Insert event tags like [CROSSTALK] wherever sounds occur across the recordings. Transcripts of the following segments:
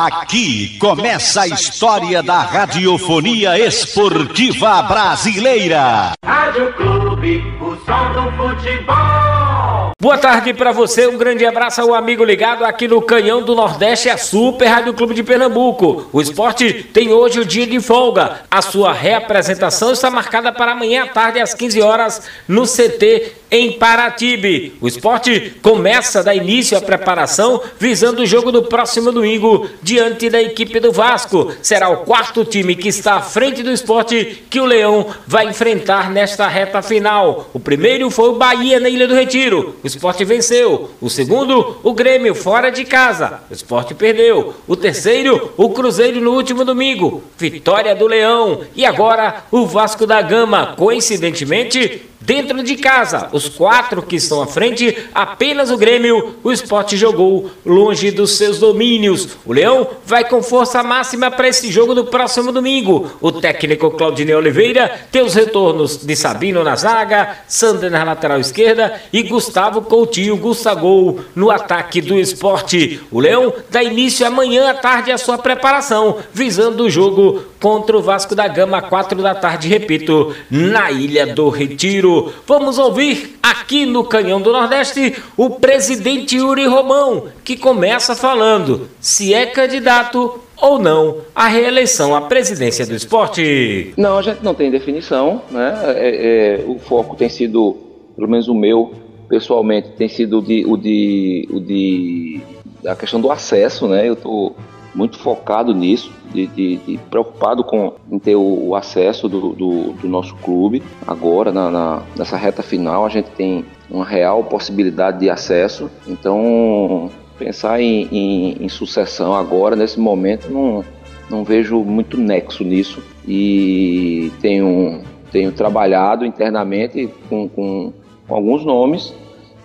Aqui começa a história da radiofonia esportiva brasileira. Rádio Clube, o som do futebol. Boa tarde para você, um grande abraço ao amigo ligado aqui no Canhão do Nordeste, a Super Rádio Clube de Pernambuco. O esporte tem hoje o dia de folga. A sua reapresentação está marcada para amanhã à tarde às 15 horas no CT em Paratibe. O esporte começa da início a preparação visando o jogo do próximo domingo diante da equipe do Vasco. Será o quarto time que está à frente do esporte que o Leão vai enfrentar nesta reta final. O primeiro foi o Bahia na Ilha do Retiro. O esporte venceu. O segundo, o Grêmio fora de casa. O esporte perdeu. O terceiro, o Cruzeiro no último domingo. Vitória do Leão. E agora o Vasco da Gama. Coincidentemente, Dentro de casa, os quatro que estão à frente, apenas o Grêmio, o esporte jogou longe dos seus domínios. O Leão vai com força máxima para esse jogo do próximo domingo. O técnico Claudinei Oliveira tem os retornos de Sabino na zaga, Sander na lateral esquerda e Gustavo Coutinho Gustavo no ataque do esporte. O Leão dá início amanhã à tarde à sua preparação, visando o jogo contra o Vasco da Gama, quatro da tarde, repito, na Ilha do Retiro. Vamos ouvir aqui no Canhão do Nordeste o presidente Yuri Romão, que começa falando se é candidato ou não à reeleição à presidência do esporte. Não, a gente não tem definição, né? É, é, o foco tem sido, pelo menos o meu, pessoalmente, tem sido o de, o de, o de a questão do acesso, né? Eu estou muito focado nisso, de, de, de, preocupado com em ter o, o acesso do, do, do, nosso clube. Agora, na, na, nessa reta final, a gente tem uma real possibilidade de acesso. Então, pensar em, em, em sucessão agora, nesse momento, não, não vejo muito nexo nisso. E tenho, tenho trabalhado internamente com, com, com alguns nomes,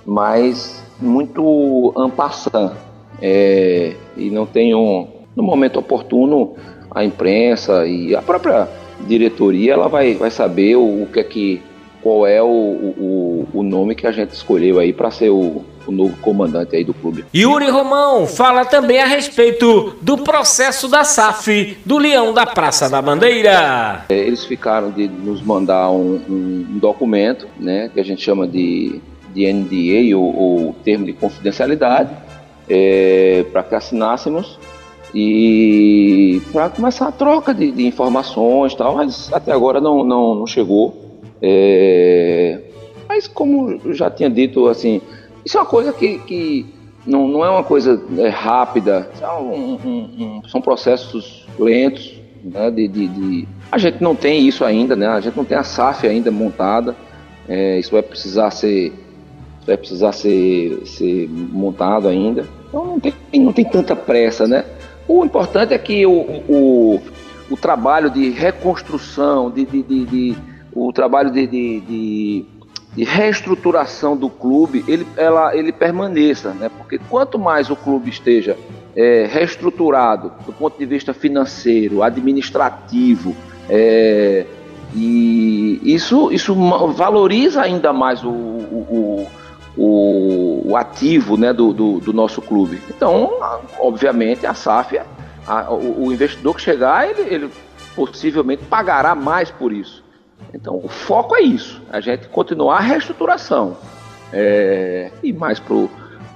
mas muito ampassant. É, e não tenho no momento oportuno, a imprensa e a própria diretoria ela vai, vai saber o, o que é que qual é o, o, o nome que a gente escolheu aí para ser o, o novo comandante aí do clube. Yuri Romão fala também a respeito do processo da SAF do Leão da Praça da Bandeira. É, eles ficaram de nos mandar um, um, documento, né, que a gente chama de, de NDA ou, ou termo de confidencialidade, é, para que assinássemos e para começar a troca de, de informações tal, mas até agora não, não, não chegou. É, mas como eu já tinha dito, assim, isso é uma coisa que, que não, não é uma coisa é, rápida, são, um, um, um, são processos lentos, né, de, de, de, a gente não tem isso ainda, né, a gente não tem a SAF ainda montada, é, isso vai precisar ser vai precisar ser, ser montado ainda, então não tem, não tem tanta pressa, né? O importante é que o, o, o trabalho de reconstrução, de, de, de, de o trabalho de, de, reestruturação do clube, ele, ela, ele permaneça, né? Porque quanto mais o clube esteja é, reestruturado do ponto de vista financeiro, administrativo, é, e isso, isso valoriza ainda mais o, o, o, o ativo né, do, do, do, nosso clube. Então, obviamente, a SAF, a, o, o, investidor que chegar, ele, ele possivelmente pagará mais por isso. Então, o foco é isso, a gente continuar a reestruturação. É, e mais para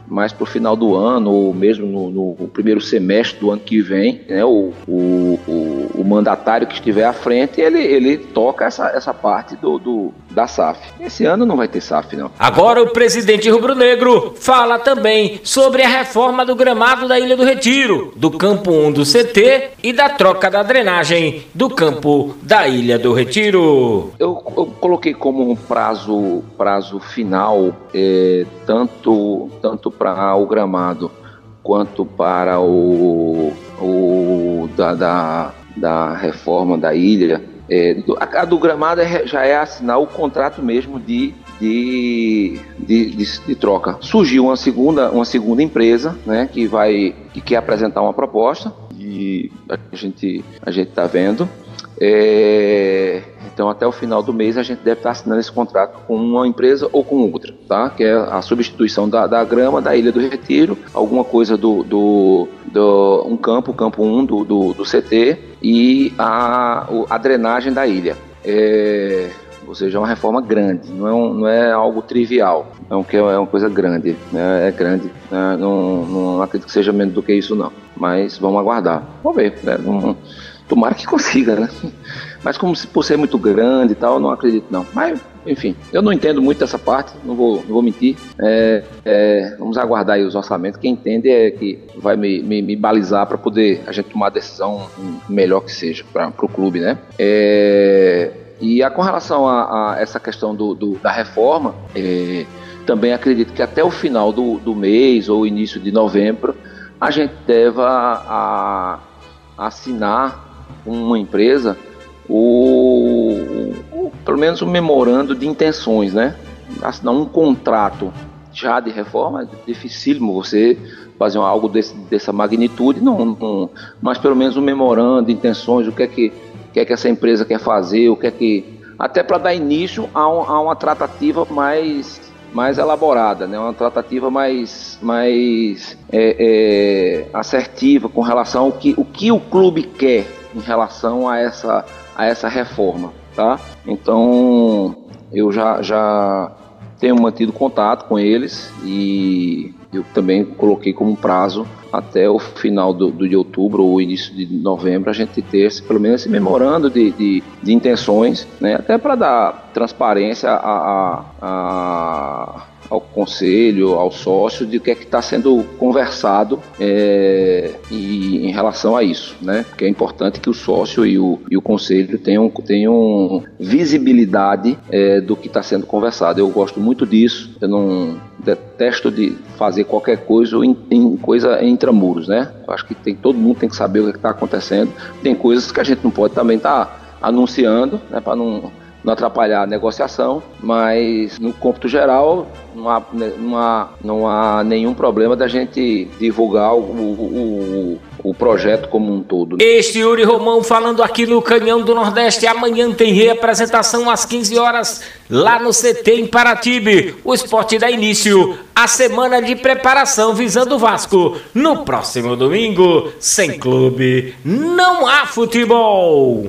mais para o final do ano, ou mesmo no, no, primeiro semestre do ano que vem, né, o, o, o, o, mandatário que estiver à frente, ele, ele toca essa, essa parte do, do, da SAF. Esse ano não vai ter SAF, não. Agora o presidente rubro-negro fala também sobre a reforma do gramado da Ilha do Retiro, do campo 1 do CT e da troca da drenagem do campo da Ilha do Retiro. Eu, eu coloquei como um prazo, prazo final, é, tanto, tanto para o gramado quanto para o, o da, da, da reforma da ilha. É, a, a, do gramado é, já é assinar o contrato mesmo de, de, de, de, de, troca. Surgiu uma segunda, uma segunda empresa né, que vai que quer apresentar uma proposta e a gente a gente está vendo. É, então, até o final do mês, a gente deve estar assinando esse contrato com uma empresa ou com outra, tá? Que é a substituição da, da grama da Ilha do Retiro, alguma coisa do, do do, um campo, o campo 1 do, do, do CT e a, a drenagem da ilha. É, ou seja, é uma reforma grande, não é, um, não é algo trivial, é, um, é uma coisa grande, né? é grande, né? não, não acredito que seja menos do que isso não, mas vamos aguardar, vamos ver, né? tomara que [LAUGHS] consiga, né? Mas como se por ser muito grande e tal, não acredito não. Mas, enfim, eu não entendo muito dessa parte, não vou, não vou mentir. É, é, vamos aguardar aí os orçamentos. Quem entende é que vai me, me, me balizar para poder a gente tomar a decisão melhor que seja para o clube, né? É, e a, com relação a, a essa questão do, do da reforma, é, também acredito que até o final do, do mês ou início de novembro a gente deva a, a assinar uma empresa o, pelo menos o memorando de intenções, né? Assinar um contrato já de reforma, é dificílimo você fazer algo desse, dessa magnitude, não, não, mas pelo menos um memorando de intenções, o que é que, que, é que essa empresa quer fazer, o que é que. Até para dar início a, um, a, uma tratativa mais, mais elaborada, né? uma tratativa mais, mais é, é, assertiva com relação ao que o, que o clube quer em relação a essa, a essa reforma, tá? Então eu já, já tenho mantido contato com eles e eu também coloquei como prazo até o final do, do de outubro ou início de novembro a gente ter pelo menos esse memorando de, de, de intenções, né? até para dar transparência a, a, a ao conselho, ao sócio, de o que é que está sendo conversado é, e, em relação a isso, né? Porque é importante que o sócio e o, e o conselho tenham, tenham visibilidade é, do que está sendo conversado. Eu gosto muito disso, eu não detesto de fazer qualquer coisa em, em coisa intramuros, né? Eu acho que tem, todo mundo tem que saber o que é está acontecendo. Tem coisas que a gente não pode também estar tá anunciando, né? Para não não atrapalhar a negociação, mas no cômputo geral não há, não há, não há nenhum problema da gente divulgar o, o, o, o projeto como um todo. Este Yuri Romão falando aqui no Canhão do Nordeste. Amanhã tem reapresentação às 15 horas lá no CT em Paratibe. O esporte dá início à semana de preparação visando o Vasco. No próximo domingo, sem clube, não há futebol.